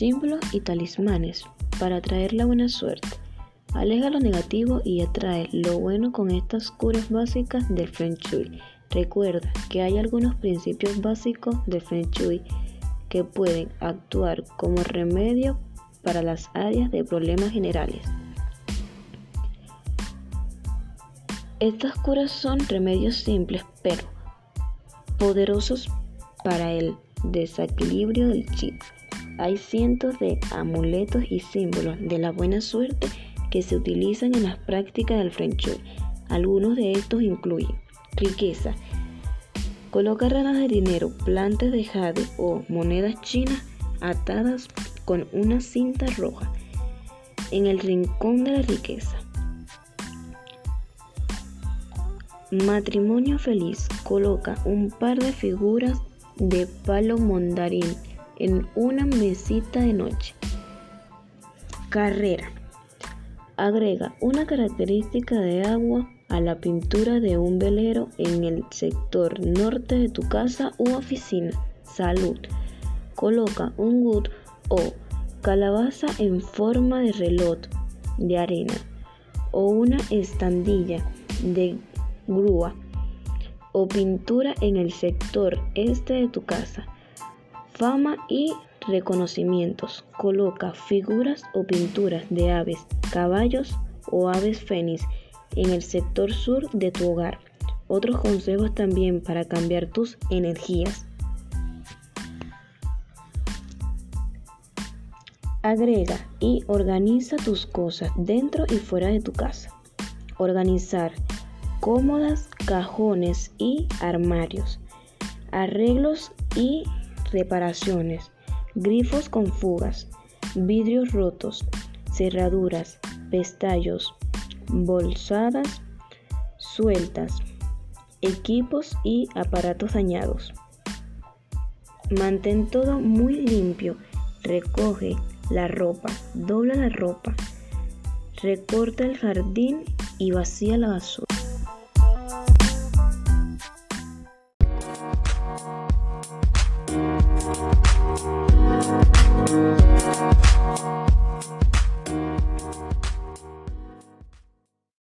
símbolos y talismanes para atraer la buena suerte. Aleja lo negativo y atrae lo bueno con estas curas básicas del Feng Shui. Recuerda que hay algunos principios básicos del Feng Shui que pueden actuar como remedio para las áreas de problemas generales. Estas curas son remedios simples pero poderosos para el desequilibrio del chip. Hay cientos de amuletos y símbolos de la buena suerte que se utilizan en las prácticas del Feng. Algunos de estos incluyen riqueza. Coloca ranas de dinero, plantas de jade o monedas chinas atadas con una cinta roja en el rincón de la riqueza. Matrimonio feliz. Coloca un par de figuras de palo mondarín en una mesita de noche. Carrera. Agrega una característica de agua a la pintura de un velero en el sector norte de tu casa u oficina. Salud. Coloca un wood o calabaza en forma de reloj de arena o una estandilla de grúa o pintura en el sector este de tu casa. Fama y reconocimientos. Coloca figuras o pinturas de aves, caballos o aves fénix en el sector sur de tu hogar. Otros consejos también para cambiar tus energías. Agrega y organiza tus cosas dentro y fuera de tu casa. Organizar cómodas, cajones y armarios. Arreglos y reparaciones. Grifos con fugas. Vidrios rotos. Cerraduras. Pestallos bolsadas sueltas, equipos y aparatos dañados. Mantén todo muy limpio, recoge la ropa, dobla la ropa, recorta el jardín y vacía la basura. You.